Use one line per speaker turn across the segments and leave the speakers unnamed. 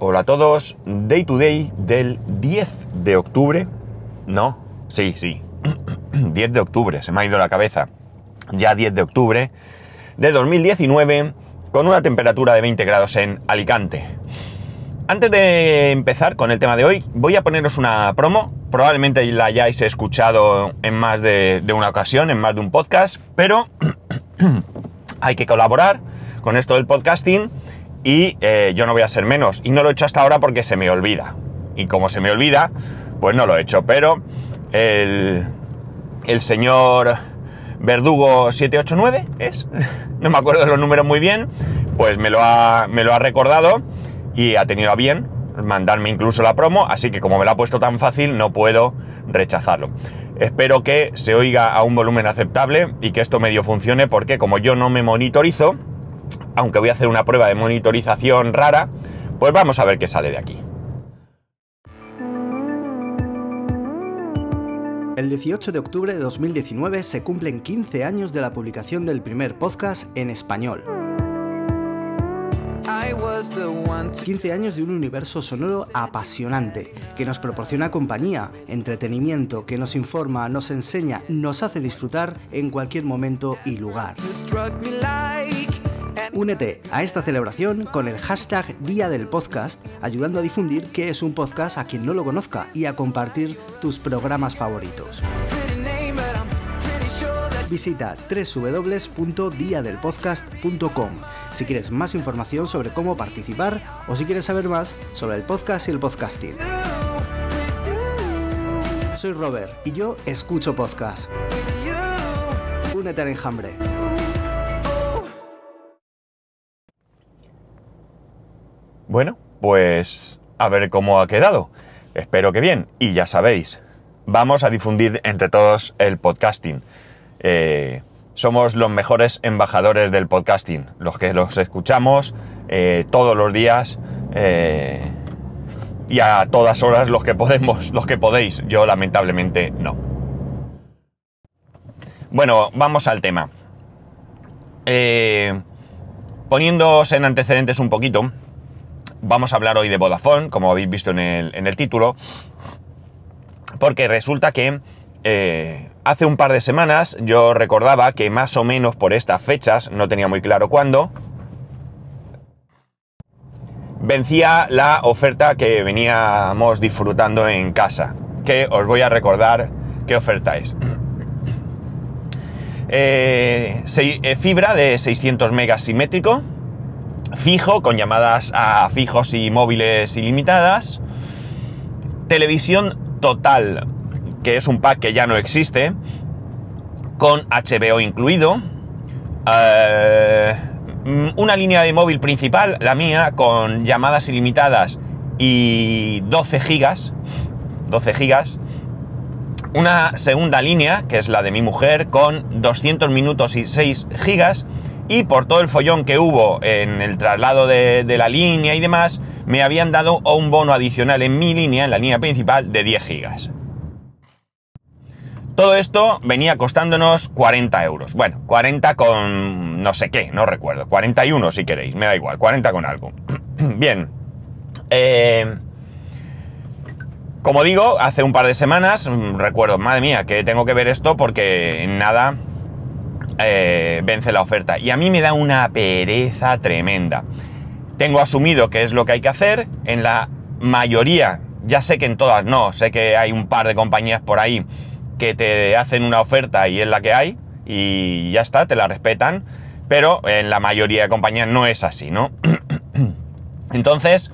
Hola a todos, Day to Day del 10 de octubre. No, sí, sí, 10 de octubre, se me ha ido la cabeza. Ya 10 de octubre de 2019, con una temperatura de 20 grados en Alicante. Antes de empezar con el tema de hoy, voy a poneros una promo. Probablemente la hayáis escuchado en más de, de una ocasión, en más de un podcast, pero hay que colaborar con esto del podcasting y eh, yo no voy a ser menos. Y no lo he hecho hasta ahora porque se me olvida. Y como se me olvida, pues no lo he hecho. Pero el, el señor Verdugo 789 es, no me acuerdo los números muy bien, pues me lo ha, me lo ha recordado y ha tenido a bien mandarme incluso la promo, así que como me lo ha puesto tan fácil, no puedo rechazarlo. Espero que se oiga a un volumen aceptable y que esto medio funcione porque como yo no me monitorizo, aunque voy a hacer una prueba de monitorización rara, pues vamos a ver qué sale de aquí.
El 18 de octubre de 2019 se cumplen 15 años de la publicación del primer podcast en español. 15 años de un universo sonoro apasionante, que nos proporciona compañía, entretenimiento, que nos informa, nos enseña, nos hace disfrutar en cualquier momento y lugar. Únete a esta celebración con el hashtag Día del Podcast, ayudando a difundir qué es un podcast a quien no lo conozca y a compartir tus programas favoritos. Visita www.diadelpodcast.com si quieres más información sobre cómo participar o si quieres saber más sobre el podcast y el podcasting. Soy Robert y yo escucho podcast. Únete al enjambre.
Bueno, pues a ver cómo ha quedado. Espero que bien. Y ya sabéis, vamos a difundir entre todos el podcasting. Eh, somos los mejores embajadores del podcasting, los que los escuchamos eh, todos los días eh, y a todas horas los que podemos, los que podéis. Yo lamentablemente no. Bueno, vamos al tema. Poniéndoos en antecedentes un poquito, vamos a hablar hoy de Vodafone, como habéis visto en el, en el título, porque resulta que eh, hace un par de semanas yo recordaba que más o menos por estas fechas, no tenía muy claro cuándo, vencía la oferta que veníamos disfrutando en casa, que os voy a recordar qué oferta es. Eh, eh, fibra de 600 megas simétrico, fijo, con llamadas a fijos y móviles ilimitadas, televisión total que es un pack que ya no existe, con HBO incluido, eh, una línea de móvil principal, la mía, con llamadas ilimitadas y 12 gigas, 12 gigas, una segunda línea, que es la de mi mujer, con 200 minutos y 6 gigas, y por todo el follón que hubo en el traslado de, la línea y demás, me habían dado un bono adicional en mi línea, en la línea principal, de 10 gigas. Todo esto venía costándonos 40 euros. Bueno, 40 con no sé qué, no recuerdo. 41 si queréis, me da igual, 40 con algo. Bien. Eh, como digo, hace un par de semanas, mm, recuerdo, madre mía, que tengo que ver esto porque nada eh, vence la oferta. Y a mí me da una pereza tremenda. Tengo asumido que es lo que hay que hacer. En la mayoría, ya sé que en todas no, sé que hay un par de compañías por ahí que te hacen una oferta y es la que hay y ya está, te la respetan, pero en la mayoría de compañías no es así, ¿no? Entonces,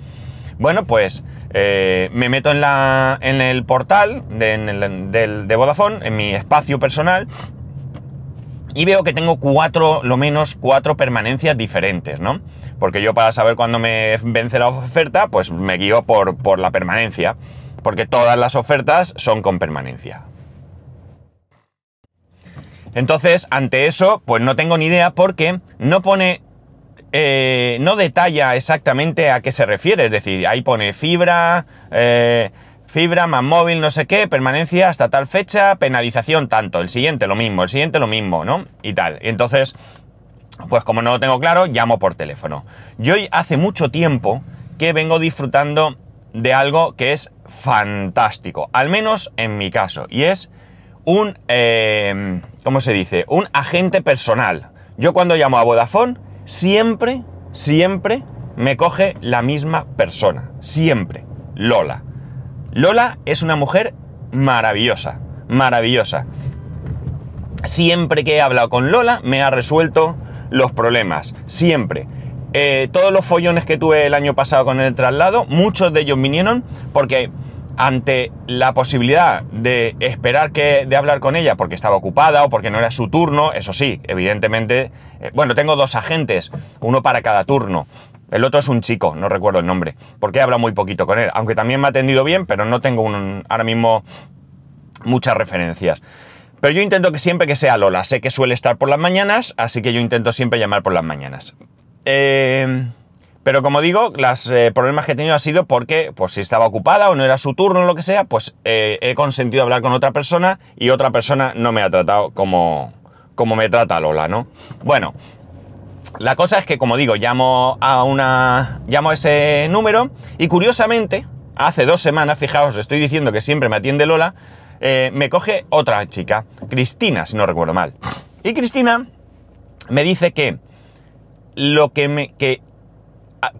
bueno, pues eh, me meto en, la, en el portal de, en de Vodafone, en mi espacio personal, y veo que tengo cuatro, lo menos cuatro permanencias diferentes, ¿no? Porque yo para saber cuándo me vence la oferta, pues me guío por, por la permanencia, porque todas las ofertas son con permanencia. Entonces, ante eso, pues no tengo ni idea porque no pone, eh, no detalla exactamente a qué se refiere. Es decir, ahí pone fibra, eh, fibra más móvil, no sé qué, permanencia hasta tal fecha, penalización tanto, el siguiente lo mismo, el siguiente lo mismo, ¿no? Y tal. Entonces, pues como no lo tengo claro, llamo por teléfono. Yo hace mucho tiempo que vengo disfrutando de algo que es fantástico, al menos en mi caso, y es un, eh, ¿cómo se dice? Un agente personal. Yo cuando llamo a Vodafone, siempre, siempre me coge la misma persona, siempre, Lola. Lola es una mujer maravillosa, maravillosa. Siempre que he hablado con Lola me ha resuelto los problemas, siempre. Eh, todos los follones que tuve el año pasado con el traslado, muchos de ellos vinieron porque ante la posibilidad de esperar que, de hablar con ella porque estaba ocupada o porque no era su turno, eso sí, evidentemente, eh, bueno, tengo dos agentes, uno para cada turno. El otro es un chico, no recuerdo el nombre, porque he hablado muy poquito con él, aunque también me ha atendido bien, pero no tengo un, ahora mismo muchas referencias. Pero yo intento que siempre que sea Lola, sé que suele estar por las mañanas, así que yo intento siempre llamar por las mañanas. Eh, pero como digo, los eh, problemas que he tenido ha sido porque, pues si estaba ocupada o no era su turno o lo que sea, pues eh, he consentido hablar con otra persona y otra persona no me ha tratado como, como me trata Lola, ¿no? Bueno, la cosa es que, como digo, llamo a una. llamo a ese número y curiosamente, hace dos semanas, fijaos, estoy diciendo que siempre me atiende Lola, eh, me coge otra chica, Cristina, si no recuerdo mal. Y Cristina me dice que lo que me. que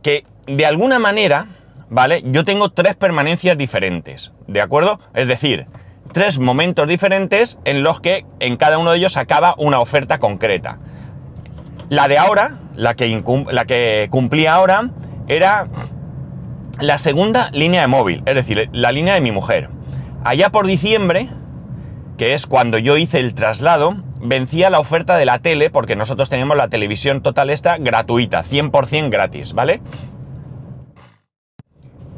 que de alguna manera, ¿vale? Yo tengo tres permanencias diferentes, ¿de acuerdo? Es decir, tres momentos diferentes en los que en cada uno de ellos acaba una oferta concreta. La de ahora, la que, la que cumplía ahora, era la segunda línea de móvil, es decir, la línea de mi mujer. Allá por diciembre, que es cuando yo hice el traslado, vencía la oferta de la tele, porque nosotros tenemos la televisión total esta gratuita, 100% gratis, ¿vale?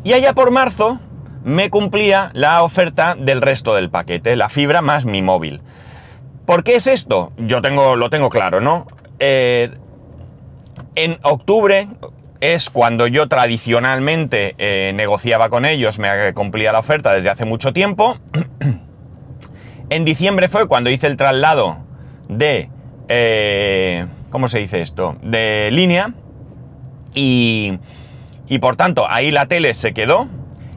Y allá por marzo me cumplía la oferta del resto del paquete, la fibra más mi móvil. ¿Por qué es esto? Yo tengo, lo tengo claro, ¿no? Eh, en octubre es cuando yo tradicionalmente eh, negociaba con ellos, me cumplía la oferta desde hace mucho tiempo. en diciembre fue cuando hice el traslado de, eh, ¿cómo se dice esto? De línea. Y, y por tanto, ahí la tele se quedó.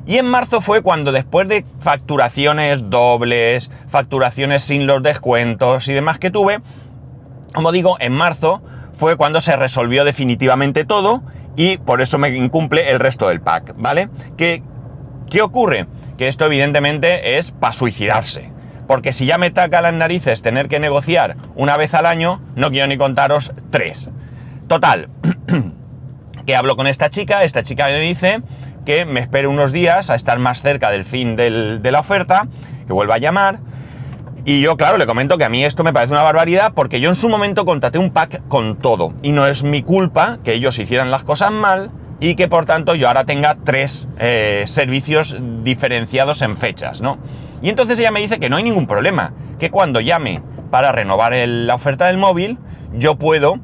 Y en marzo fue cuando después de facturaciones dobles, facturaciones sin los descuentos y demás que tuve, como digo, en marzo fue cuando se resolvió definitivamente todo y por eso me incumple el resto del pack, ¿vale? ¿Qué, qué ocurre? Que esto evidentemente es para suicidarse porque si ya me taca las narices tener que negociar una vez al año, no quiero ni contaros tres. Total, que hablo con esta chica, esta chica me dice que me espere unos días a estar más cerca del fin de la oferta, que vuelva a llamar. Y yo, claro, le comento que a mí esto me parece una barbaridad porque yo en su momento contraté un pack con todo. Y no es mi culpa que ellos hicieran las cosas mal y que por tanto yo ahora tenga tres eh, servicios diferenciados en fechas, ¿no? Y entonces ella me dice que no hay ningún problema, que cuando llame para renovar la oferta del móvil, yo puedo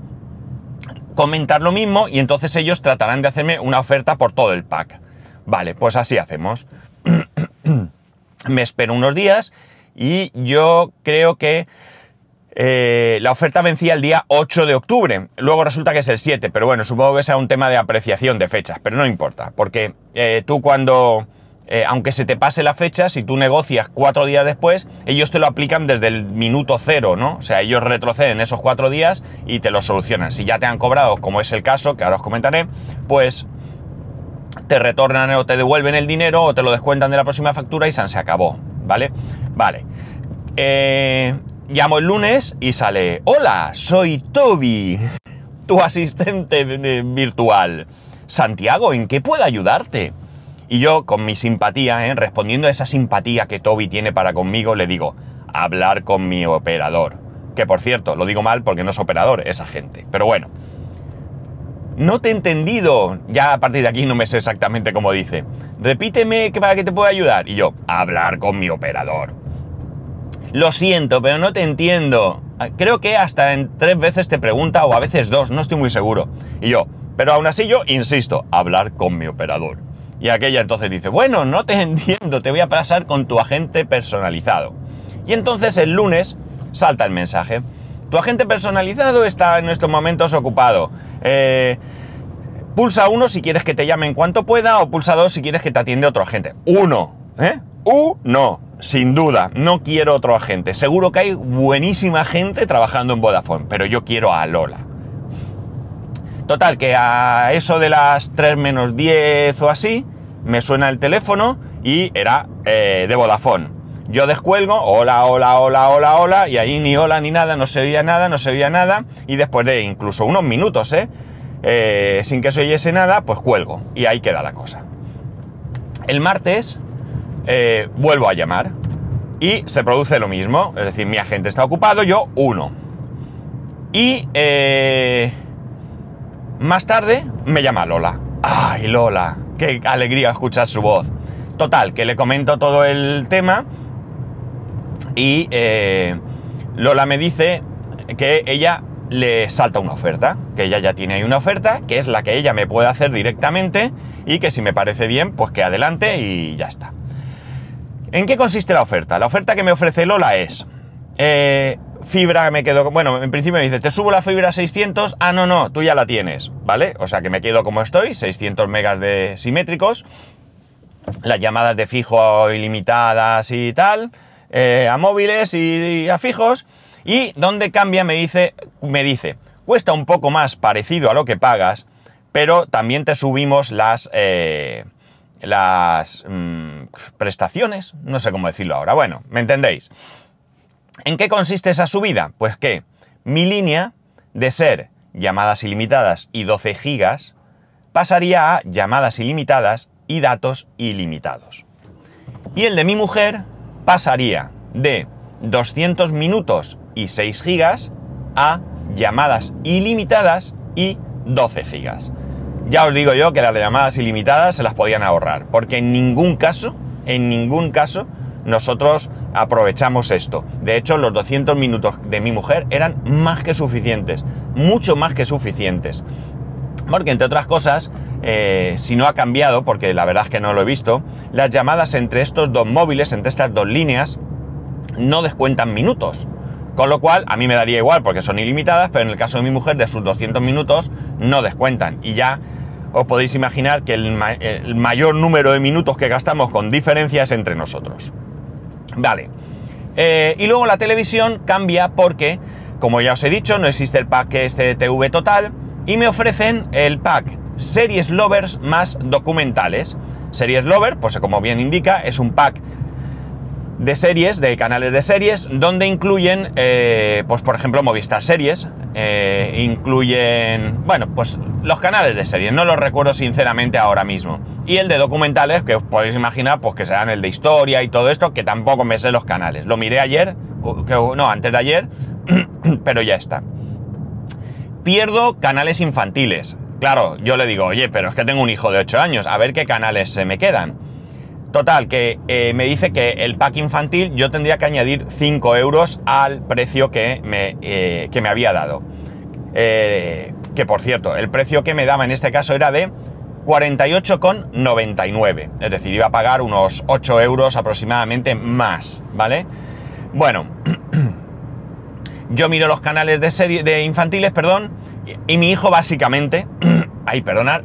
comentar lo mismo y entonces ellos tratarán de hacerme una oferta por todo el pack. Vale, pues así hacemos. me espero unos días y yo creo que eh, la oferta vencía el día 8 de octubre. Luego resulta que es el 7, pero bueno, supongo que sea un tema de apreciación de fechas, pero no importa, porque eh, tú cuando, eh, aunque se te pase la fecha, si tú negocias cuatro días después, ellos te lo aplican desde el minuto cero, ¿no? O sea, ellos retroceden esos cuatro días y te lo solucionan. Si ya te han cobrado, como es el caso, que ahora os comentaré, pues te retornan o te devuelven el dinero o te lo descuentan de la próxima factura y se acabó, ¿vale? Vale. Eh, llamo el lunes y sale, hola, soy Toby, tu asistente virtual. Santiago, ¿en qué puedo ayudarte? Y yo, con mi simpatía, ¿eh? respondiendo a esa simpatía que Toby tiene para conmigo, le digo, hablar con mi operador. Que por cierto, lo digo mal porque no es operador, es agente. Pero bueno. No te he entendido. Ya a partir de aquí no me sé exactamente cómo dice. Repíteme para que te pueda ayudar. Y yo, hablar con mi operador. Lo siento, pero no te entiendo. Ah, creo que hasta en tres veces te pregunta o a veces dos, no estoy muy seguro. Y yo, pero aún así yo insisto, hablar con mi operador. Y aquella entonces dice, bueno, no te entiendo, te voy a pasar con tu agente personalizado. Y entonces el lunes salta el mensaje. Tu agente personalizado está en estos momentos ocupado. Eh, Pulsa uno si quieres que te llame en cuanto pueda o pulsa dos si quieres que te atiende otro agente. Uno, ¿eh? Uno, sin duda, no quiero otro agente. Seguro que hay buenísima gente trabajando en Vodafone, pero yo quiero a Lola. Total, que a eso de las 3 menos 10 o así, me suena el teléfono y era eh, de Vodafone. Yo descuelgo, hola, hola, hola, hola, hola, y ahí ni hola ni nada, no se oía nada, no se oía nada, y después de incluso unos minutos, ¿eh? Eh, sin que se oyese nada, pues cuelgo, y ahí queda la cosa. El martes vuelvo a llamar, y se produce lo mismo, es decir, mi agente está ocupado, yo uno. Y más tarde me llama Lola. ¡Ay, Lola! ¡Qué alegría escuchar su voz! Total, que le comento todo el tema y eh, Lola me dice que ella le salta una oferta, que ella ya tiene ahí una oferta, que es la que ella me puede hacer directamente y que si me parece bien, pues que adelante y ya está. ¿En qué consiste la oferta? La oferta que me ofrece Lola es eh, fibra me quedo, bueno, en principio me dice, te subo la fibra a 600, ah, no, no, tú ya la tienes, ¿vale? O sea que me quedo como estoy, 600 megas de simétricos, las llamadas de fijo ilimitadas y tal, eh, a móviles y, a fijos, y donde cambia me dice, me dice, cuesta un poco más parecido a lo que pagas, pero también te subimos las, eh, las mm, prestaciones, no sé cómo decirlo ahora, bueno, ¿me entendéis? ¿En qué consiste esa subida? Pues que mi línea de ser llamadas ilimitadas y 12 gigas pasaría a llamadas ilimitadas y datos ilimitados. Y el de mi mujer pasaría de 200 minutos y 6 gigas a llamadas ilimitadas y 12 gigas. Ya os digo yo que las llamadas ilimitadas se las podían ahorrar, porque en ningún caso, en ningún caso, nosotros aprovechamos esto. De hecho, los 200 minutos de mi mujer eran más que suficientes, mucho más que suficientes. Porque, entre otras cosas, eh, si no ha cambiado, porque la verdad es que no lo he visto, las llamadas entre estos dos móviles, entre estas dos líneas, no descuentan minutos. Con lo cual, a mí me daría igual porque son ilimitadas, pero en el caso de mi mujer, de sus 200 minutos, no descuentan. Y ya os podéis imaginar que el, mayor número de minutos que gastamos con diferencia es entre nosotros. Vale. Eh, y luego la televisión cambia porque, como ya os he dicho, no existe el pack este total y me ofrecen el pack Series Lovers más documentales. Series Lover, pues como bien indica, es un pack de series, de canales de series, donde incluyen, eh, pues por ejemplo, Movistar Series, eh, incluyen, bueno, pues los canales de series, no los recuerdo sinceramente ahora mismo. Y el de documentales, que os podéis imaginar, pues que serán el de historia y todo esto, que tampoco me sé los canales. Lo miré ayer, no, antes de ayer, pero ya está. Pierdo canales infantiles. Claro, yo le digo, oye, pero es que tengo un hijo de 8 años, a ver qué canales se me quedan. Total, que eh, me dice que el pack infantil yo tendría que añadir 5 euros al precio que me, eh, que me había dado. Eh, que por cierto, el precio que me daba en este caso era de 48,99. Es decir, iba a pagar unos 8 euros aproximadamente más, ¿vale? Bueno, yo miro los canales de serie de infantiles, perdón, y, mi hijo básicamente, ay, perdonar,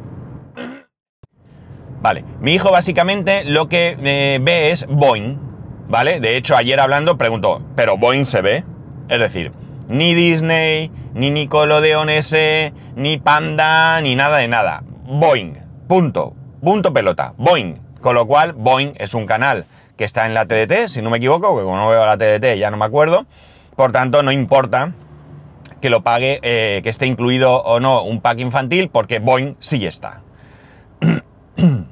Vale, mi hijo básicamente lo que eh, ve es Boeing, ¿vale? De hecho, ayer hablando preguntó, ¿pero Boeing se ve? Es decir, ni Disney, ni Nickelodeon S, ni Panda, ni nada de nada. Boeing, punto, punto pelota, Boeing. Con lo cual, Boeing es un canal que está en la TDT, si no me equivoco, porque como no veo la TDT ya no me acuerdo. Por tanto, no importa que lo pague, eh, que esté incluido o no un pack infantil, porque Boeing sí está.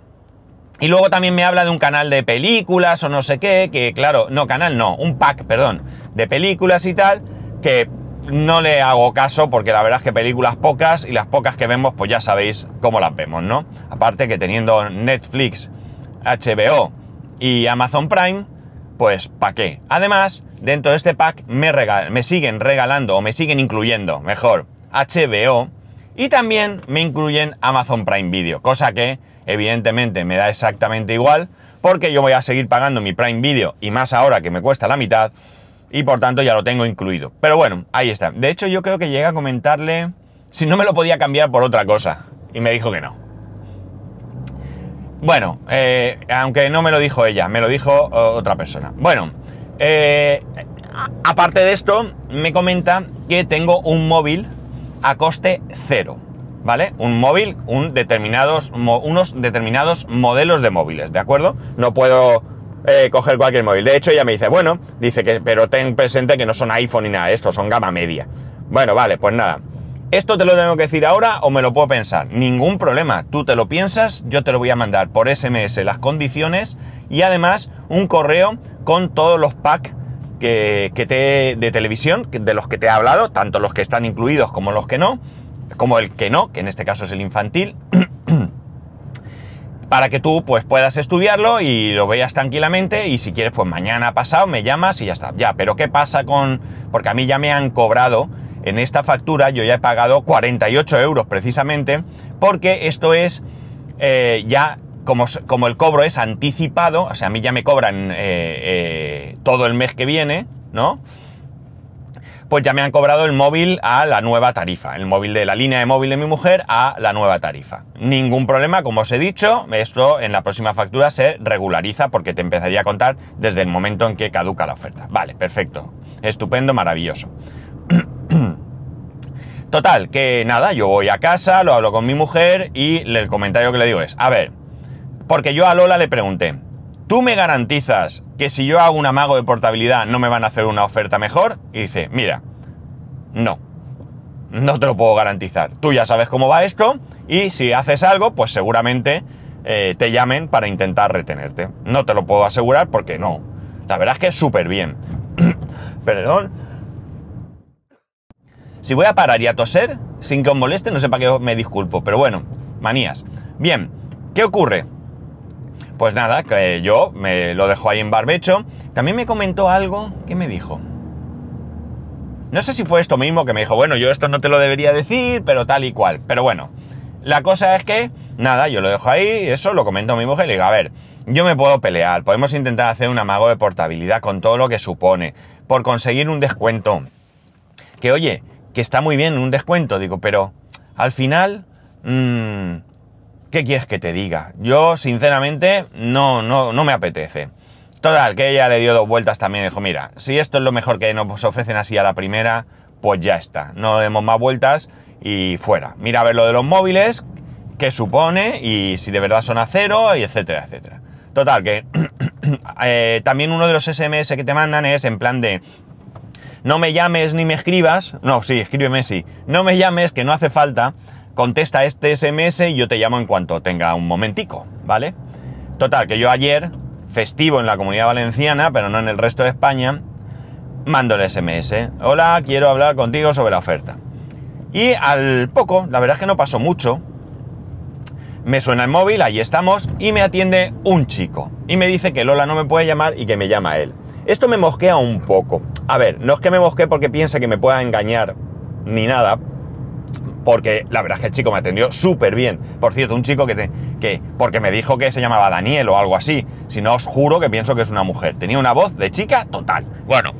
Y luego también me habla de un canal de películas o no sé qué, que claro, no, canal no, un pack, perdón, de películas y tal, que no le hago caso porque la verdad es que películas pocas y las pocas que vemos pues ya sabéis cómo las vemos, ¿no? Aparte que teniendo Netflix, HBO y Amazon Prime, pues ¿para qué? Además, dentro de este pack me, me siguen regalando o me siguen incluyendo, mejor, HBO y también me incluyen Amazon Prime Video, cosa que evidentemente me da exactamente igual, porque yo voy a seguir pagando mi Prime Video y más ahora que me cuesta la mitad, y por tanto ya lo tengo incluido. Pero bueno, ahí está. De hecho, yo creo que llega a comentarle si no me lo podía cambiar por otra cosa. y me dijo que no. Bueno, eh, aunque no me lo dijo ella, me lo dijo otra persona. Bueno, eh, aparte de esto, me comenta que tengo un móvil a coste cero, ¿vale? Un móvil, unos determinados modelos de móviles, ¿de acuerdo? No puedo eh, coger cualquier móvil. De hecho, ella me dice, bueno, dice que, pero ten presente que no son iPhone ni nada, estos son gama media. Bueno, vale, pues nada. ¿Esto te lo tengo que decir ahora o me lo puedo pensar? Ningún problema. Tú te lo piensas, yo te lo voy a mandar por SMS las condiciones y además un correo con todos los packs que, te, de televisión de los que te he hablado, tanto los que están incluidos como los que no, como el que no, que en este caso es el infantil, para que tú pues puedas estudiarlo y lo veas tranquilamente y si quieres pues mañana pasado me llamas y ya está. Ya, pero ¿qué pasa con...? Porque a mí ya me han cobrado en esta factura yo ya he pagado 48 euros precisamente, porque esto es eh, ya, como, como, el cobro es anticipado, o sea, a mí ya me cobran eh, eh, todo el mes que viene, ¿no? Pues ya me han cobrado el móvil a la nueva tarifa, el móvil de la línea de móvil de mi mujer a la nueva tarifa. Ningún problema, como os he dicho, esto en la próxima factura se regulariza porque te empezaría a contar desde el momento en que caduca la oferta. Vale, perfecto, estupendo, maravilloso. Total, que nada, yo voy a casa, lo hablo con mi mujer y el comentario que le digo es, a ver, porque yo a Lola le pregunté, ¿tú me garantizas que si yo hago un amago de portabilidad no me van a hacer una oferta mejor? Y dice, mira, no, no te lo puedo garantizar. Tú ya sabes cómo va esto y si haces algo, pues seguramente eh, te llamen para intentar retenerte. No te lo puedo asegurar porque no. La verdad es que es súper bien. Perdón, si voy a parar y a toser, sin que os moleste, no sé para qué me disculpo, pero bueno, manías. Bien, ¿qué ocurre? Pues nada, que yo me lo dejo ahí en barbecho. También me comentó algo, ¿qué me dijo? No sé si fue esto mismo que me dijo, bueno, yo esto no te lo debería decir, pero tal y cual. Pero bueno, la cosa es que, nada, yo lo dejo ahí, eso lo comento a mi mujer y le digo, a ver, yo me puedo pelear, podemos intentar hacer un amago de portabilidad con todo lo que supone, por conseguir un descuento. Que oye, que está muy bien un descuento, digo, pero al final, mmm, ¿qué quieres que te diga? Yo, sinceramente, no, no, no me apetece. Total, que ella le dio dos vueltas también dijo, mira, si esto es lo mejor que nos ofrecen así a la primera, pues ya está, no demos más vueltas y fuera. Mira a ver lo de los móviles, qué supone y si de verdad son a cero, y etcétera, etcétera. Total, que eh, también uno de los SMS que te mandan es en plan de, no me llames ni me escribas, no, sí, escríbeme sí, no me llames, que no hace falta, contesta este SMS y yo te llamo en cuanto tenga un momentico, ¿vale? Total, que yo ayer, festivo en la comunidad valenciana, pero no en el resto de España, mando el SMS, hola, quiero hablar contigo sobre la oferta. Y al poco, la verdad es que no pasó mucho, me suena el móvil, ahí estamos, y me atiende un chico. Y me dice que Lola no me puede llamar y que me llama él. Esto me mosquea un poco. A ver, no es que me mosquee porque piense que me pueda engañar ni nada, porque la verdad es que el chico me atendió súper bien. Por cierto, un chico que, que, porque me dijo que se llamaba Daniel o algo así. Si no, os juro que pienso que es una mujer. Tenía una voz de chica total. Bueno,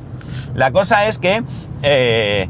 la cosa es que eh,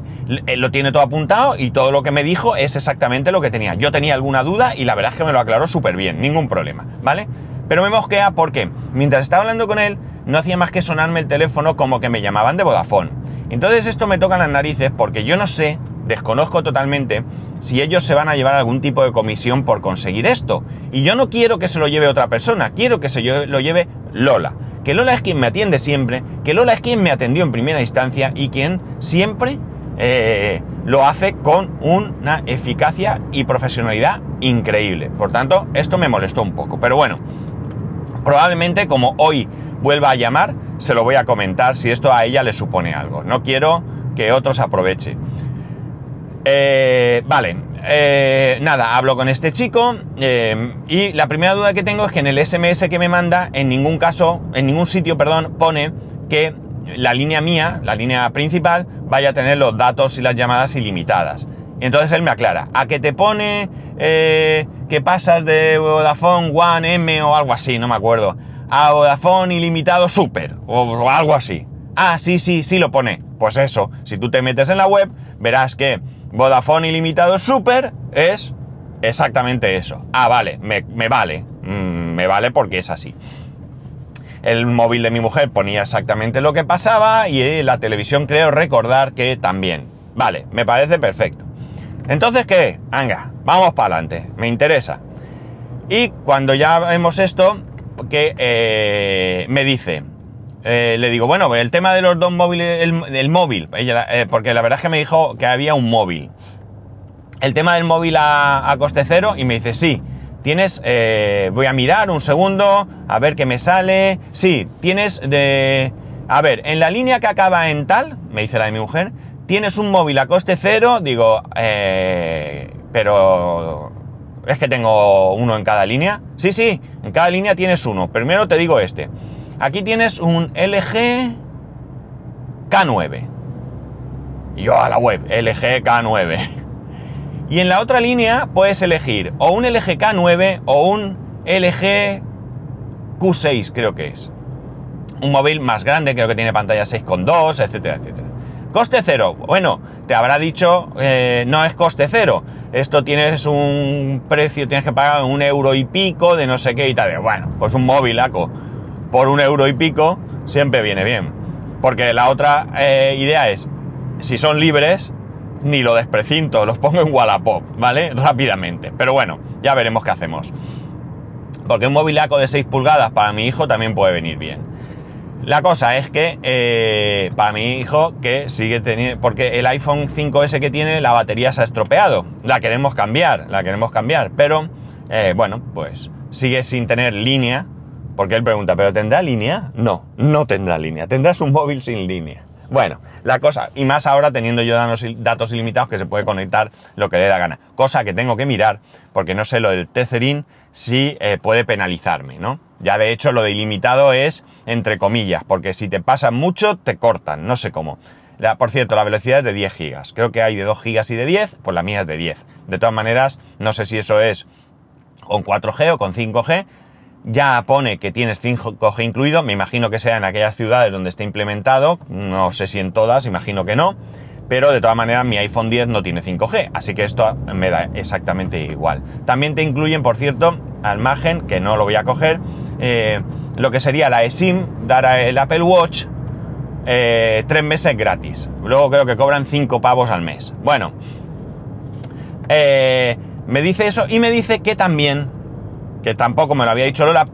lo tiene todo apuntado y todo lo que me dijo es exactamente lo que tenía. Yo tenía alguna duda y la verdad es que me lo aclaró súper bien, ningún problema, ¿vale? Pero me mosquea porque mientras estaba hablando con él, no hacía más que sonarme el teléfono como que me llamaban de Vodafone. Entonces esto me toca las narices porque yo no sé, desconozco totalmente, si ellos se van a llevar algún tipo de comisión por conseguir esto. Y yo no quiero que se lo lleve otra persona, quiero que se lo lleve Lola. Que Lola es quien me atiende siempre, que Lola es quien me atendió en primera instancia y quien siempre eh, lo hace con una eficacia y profesionalidad increíble. Por tanto, esto me molestó un poco. Pero bueno, probablemente como hoy vuelva a llamar, se lo voy a comentar si esto a ella le supone algo. No quiero que otros aproveche. Eh, vale, eh, nada, hablo con este chico eh, y la primera duda que tengo es que en el SMS que me manda, en ningún caso, en ningún sitio, perdón, pone que la línea mía, la línea principal, vaya a tener los datos y las llamadas ilimitadas. Entonces él me aclara, ¿a qué te pone que pasas de Vodafone One M o algo así? No me acuerdo a Vodafone ilimitado super o algo así. Ah, sí, sí, sí lo pone. Pues eso, si tú te metes en la web, verás que Vodafone ilimitado super es exactamente eso. Ah, vale, me, vale. Mm, me vale porque es así. El móvil de mi mujer ponía exactamente lo que pasaba y la televisión creo recordar que también. Vale, me parece perfecto. Entonces, ¿qué? Venga, vamos para adelante. Me interesa. Y cuando ya vemos esto, que eh, me dice, eh, le digo, bueno, el tema de los dos móviles, el, móvil, eh, porque la verdad es que me dijo que había un móvil. El tema del móvil a, coste cero y me dice, sí, tienes, voy a mirar un segundo, a ver qué me sale. Sí, tienes de... A ver, en la línea que acaba en tal, me dice la de mi mujer, tienes un móvil a coste cero, digo, pero es que tengo uno en cada línea. Sí, sí, en cada línea tienes uno. Primero te digo este. Aquí tienes un LG K9. yo a la web, LG K9. Y en la otra línea puedes elegir o un LG K9 o un LG Q6, creo que es. Un móvil más grande, creo que tiene pantalla 6,2, etcétera, etcétera. Coste cero. Bueno, te habrá dicho, eh, no es coste cero. Esto tienes un precio, tienes que pagar un euro y pico de no sé qué y tal. Bueno, pues un móvilaco por un euro y pico siempre viene bien. Porque la otra eh, idea es, si son libres, ni lo desprecinto, los pongo en Wallapop, ¿vale? Rápidamente. Pero bueno, ya veremos qué hacemos. Porque un móvilaco de 6 pulgadas para mi hijo también puede venir bien. La cosa es que eh, para mi hijo que sigue teniendo, porque el iPhone 5S que tiene la batería se ha estropeado, la queremos cambiar, la queremos cambiar, pero eh, bueno, pues sigue sin tener línea, porque él pregunta, ¿pero tendrá línea? No, no tendrá línea, tendrás un móvil sin línea. Bueno, la cosa, y más ahora teniendo yo datos ilimitados que se puede conectar lo que le da gana. Cosa que tengo que mirar, porque no sé lo del Tethering si eh, puede penalizarme, ¿no? Ya de hecho lo de ilimitado es entre comillas, porque si te pasan mucho te cortan, no sé cómo. por cierto, la velocidad es de 10 gigas. Creo que hay de 2 gigas y de 10, pues la mía es de 10. De todas maneras, no sé si eso es con 4G o con 5G, ya pone que tienes 5G incluido, me imagino que sea en aquellas ciudades donde esté implementado, no sé si en todas, imagino que no, pero de todas maneras mi iPhone 10 no tiene 5G, así que esto me da exactamente igual. También te incluyen, por cierto, al margen, que no lo voy a coger, eh, lo que sería la eSIM, dar el Apple Watch, eh, tres meses gratis. Luego creo que cobran 5 pavos al mes. Bueno, eh, me dice eso y me dice que también que tampoco me lo había dicho Lola,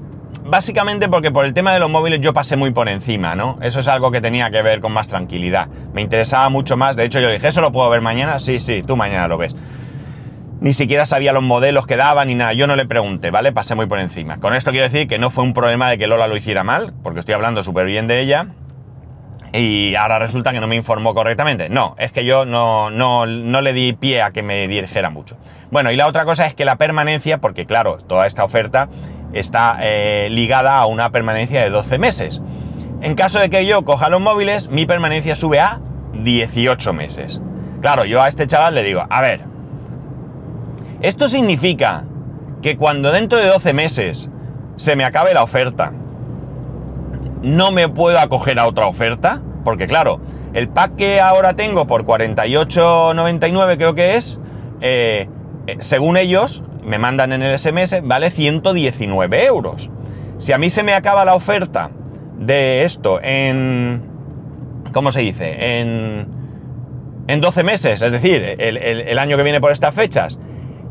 básicamente porque por el tema de los móviles yo pasé muy por encima, ¿no? Eso es algo que tenía que ver con más tranquilidad. Me interesaba mucho más, de hecho yo dije, ¿eso lo puedo ver mañana? Sí, sí, tú mañana lo ves. Ni siquiera sabía los modelos que daban ni nada, yo no le pregunté, ¿vale? Pasé muy por encima. Con esto quiero decir que no fue un problema de que Lola lo hiciera mal, porque estoy hablando súper bien de ella, y ahora resulta que no me informó correctamente. No, es que yo no, no, no le di pie a que me dijera mucho. Bueno, y la otra cosa es que la permanencia, porque claro, toda esta oferta está eh, ligada a una permanencia de 12 meses. En caso de que yo coja los móviles, mi permanencia sube a 18 meses. Claro, yo a este chaval le digo, a ver, esto significa que cuando dentro de 12 meses se me acabe la oferta, no me puedo acoger a otra oferta, porque claro, el pack que ahora tengo por 48,99 creo que es, eh, eh, según ellos, me mandan en el SMS, vale 119 euros. Si a mí se me acaba la oferta de esto en... ¿Cómo se dice? En, en 12 meses, es decir, el, año que viene por estas fechas,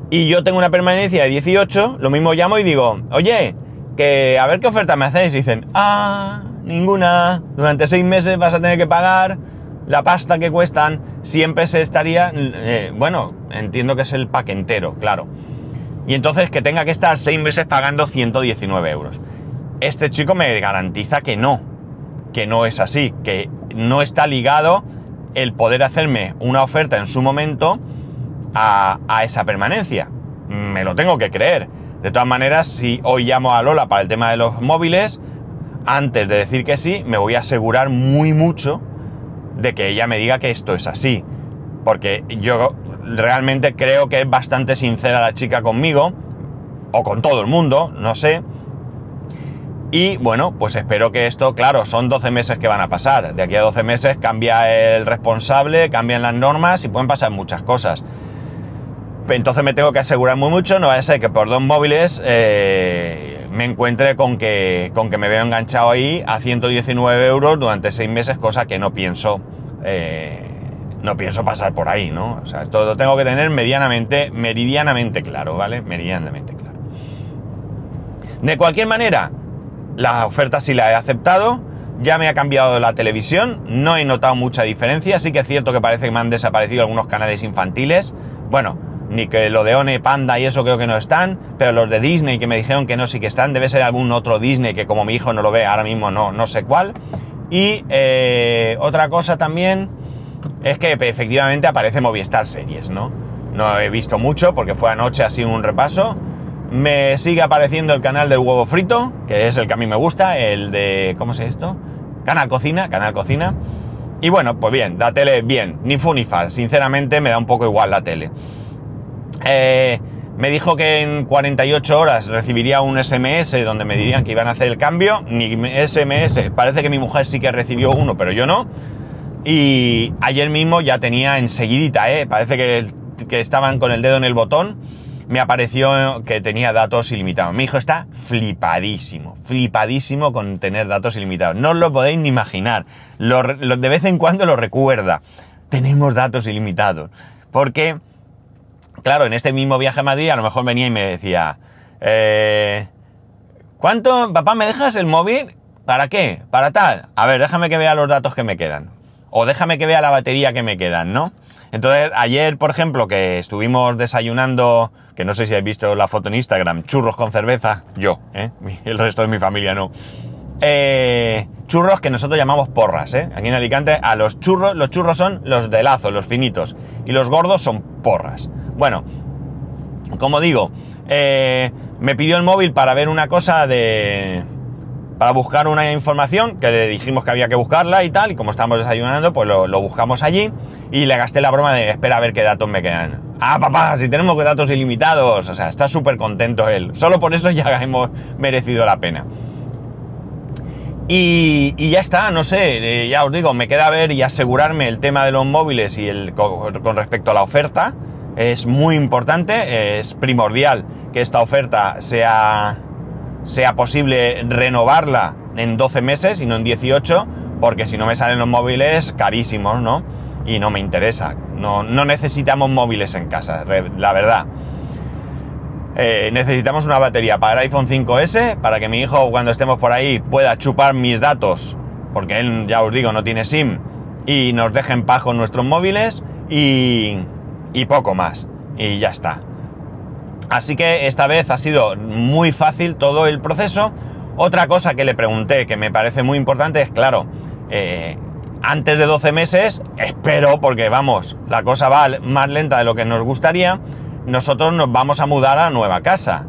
y yo tengo una permanencia de 18, lo mismo llamo y digo, oye, que a ver qué oferta me hacéis. Y dicen, ah, ninguna, durante seis meses vas a tener que pagar la pasta que cuestan, siempre se estaría, eh, bueno, entiendo que es el pack entero, claro. Y entonces que tenga que estar seis meses pagando 119 euros. Este chico me garantiza que no, que no es así, que no está ligado el poder hacerme una oferta en su momento a, a esa permanencia. Me lo tengo que creer. De todas maneras, si hoy llamo a Lola para el tema de los móviles, antes de decir que sí, me voy a asegurar muy mucho de que ella me diga que esto es así. Porque yo realmente creo que es bastante sincera la chica conmigo, o con todo el mundo, no sé. Y bueno, pues espero que esto, claro, son 12 meses que van a pasar. De aquí a 12 meses cambia el responsable, cambian las normas y pueden pasar muchas cosas. Entonces me tengo que asegurar muy mucho, no vaya a ser que por dos móviles eh, me encuentre con que, con que me veo enganchado ahí a 119 euros durante seis meses, cosa que no pienso, eh, no pienso pasar por ahí, ¿no? O sea, esto lo tengo que tener medianamente, meridianamente claro, ¿vale? Meridianamente claro. De cualquier manera, la oferta sí la he aceptado, ya me ha cambiado la televisión, no he notado mucha diferencia, sí que es cierto que parece que me han desaparecido algunos canales infantiles, bueno, ni que lo de One, Panda y eso creo que no están, pero los de Disney que me dijeron que no sí que están, debe ser algún otro Disney que como mi hijo no lo ve ahora mismo no, no sé cuál. Y eh, otra cosa también es que efectivamente aparece Movistar Series, ¿no? No he visto mucho porque fue anoche así un repaso. Me sigue apareciendo el canal del huevo frito, que es el que a mí me gusta, el de... ¿Cómo se esto? Canal Cocina, Canal Cocina. Y bueno, pues bien, la tele bien, ni fu ni fa, sinceramente me da un poco igual la tele. Eh, me dijo que en 48 horas recibiría un SMS donde me dirían que iban a hacer el cambio. Ni SMS, parece que mi mujer sí que recibió uno, pero yo no. Y ayer mismo ya tenía enseguidita, ¿eh? parece que, estaban con el dedo en el botón. Me apareció que tenía datos ilimitados. Mi hijo está flipadísimo, flipadísimo con tener datos ilimitados. No os lo podéis ni imaginar. de vez en cuando lo recuerda. Tenemos datos ilimitados. Porque claro, en este mismo viaje a Madrid a lo mejor venía y me decía, eh, ¿cuánto, papá, me dejas el móvil? ¿Para qué? ¿Para tal? A ver, déjame que vea los datos que me quedan. O déjame que vea la batería que me quedan, ¿no? Entonces, ayer, por ejemplo, que estuvimos desayunando, que no sé si habéis visto la foto en Instagram, churros con cerveza, yo, ¿eh? el resto de mi familia no. Eh, churros que nosotros llamamos porras, ¿eh? Aquí en Alicante, a los churros, los churros son los de lazo, los finitos, y los gordos son porras. Bueno, como digo, eh, me pidió el móvil para ver una cosa de... para buscar una información, que le dijimos que había que buscarla y tal, y como estábamos desayunando, pues lo, buscamos allí, y le gasté la broma de espera a ver qué datos me quedan. Ah, papá, si tenemos datos ilimitados, o sea, está súper contento él. Solo por eso ya hemos merecido la pena. Y, ya está, no sé, eh, ya os digo, me queda ver y asegurarme el tema de los móviles y el con respecto a la oferta es muy importante, es primordial que esta oferta sea, sea posible renovarla en 12 meses y no en 18, porque si no me salen los móviles carísimos, ¿no? Y no me interesa. No, no necesitamos móviles en casa, la verdad. Eh, necesitamos una batería para el iPhone 5S, para que mi hijo cuando estemos por ahí pueda chupar mis datos, porque él, ya os digo, no tiene SIM, y nos deje en paz con nuestros móviles. Y, y poco más. Y ya está. Así que esta vez ha sido muy fácil todo el proceso. Otra cosa que le pregunté que me parece muy importante es, claro, eh, antes de 12 meses, espero, porque vamos, la cosa va más lenta de lo que nos gustaría, nosotros nos vamos a mudar a nueva casa.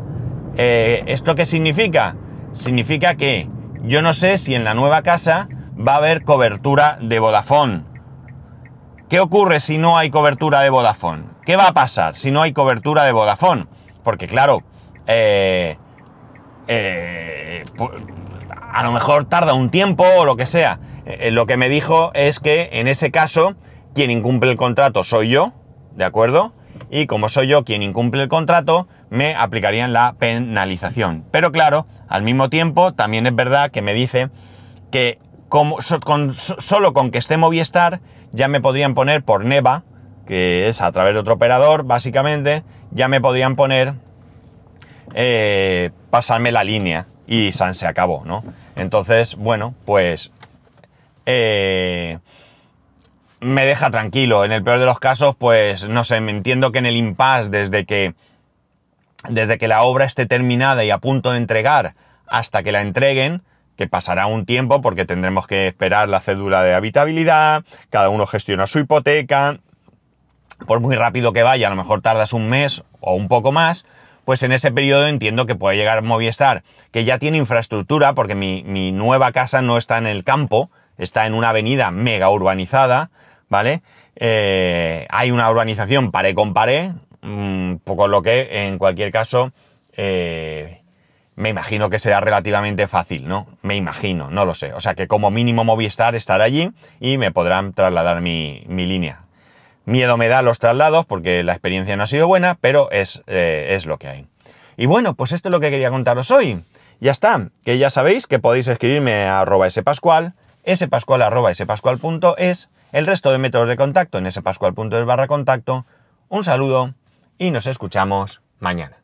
Eh, ¿Esto qué significa? Significa que yo no sé si en la nueva casa va a haber cobertura de Vodafone ¿Qué ocurre si no hay cobertura de Vodafone? ¿Qué va a pasar si no hay cobertura de Vodafone? Porque claro, eh, eh, a lo mejor tarda un tiempo o lo que sea. Eh, lo que me dijo es que en ese caso quien incumple el contrato soy yo, ¿de acuerdo? Y como soy yo quien incumple el contrato, me aplicarían la penalización. Pero claro, al mismo tiempo también es verdad que me dice que como, solo con que esté Movistar ya me podrían poner por Neva, que es a través de otro operador, básicamente, ya me podrían poner, eh, pasarme la línea y San se acabó, ¿no? Entonces, bueno, pues eh, me deja tranquilo. En el peor de los casos, pues no sé, me entiendo que en el impasse, desde que, desde que la obra esté terminada y a punto de entregar hasta que la entreguen, que pasará un tiempo porque tendremos que esperar la cédula de habitabilidad, cada uno gestiona su hipoteca, por muy rápido que vaya, a lo mejor tardas un mes o un poco más, pues en ese periodo entiendo que puede llegar Movistar, que ya tiene infraestructura, porque mi, nueva casa no está en el campo, está en una avenida mega urbanizada, ¿vale? Eh, hay una urbanización paré con paré, mm, poco lo que en cualquier caso eh, me imagino que será relativamente fácil, ¿no? Me imagino, no lo sé. O sea que como mínimo Movistar estará allí y me podrán trasladar mi, línea. Miedo me da los traslados porque la experiencia no ha sido buena, pero es, eh, es lo que hay. Y bueno, pues esto es lo que quería contaros hoy. Ya está, que ya sabéis que podéis escribirme a arroba spascual, spascual arroba spascual.es, el resto de métodos de contacto en spascual.es barra contacto. Un saludo y nos escuchamos mañana.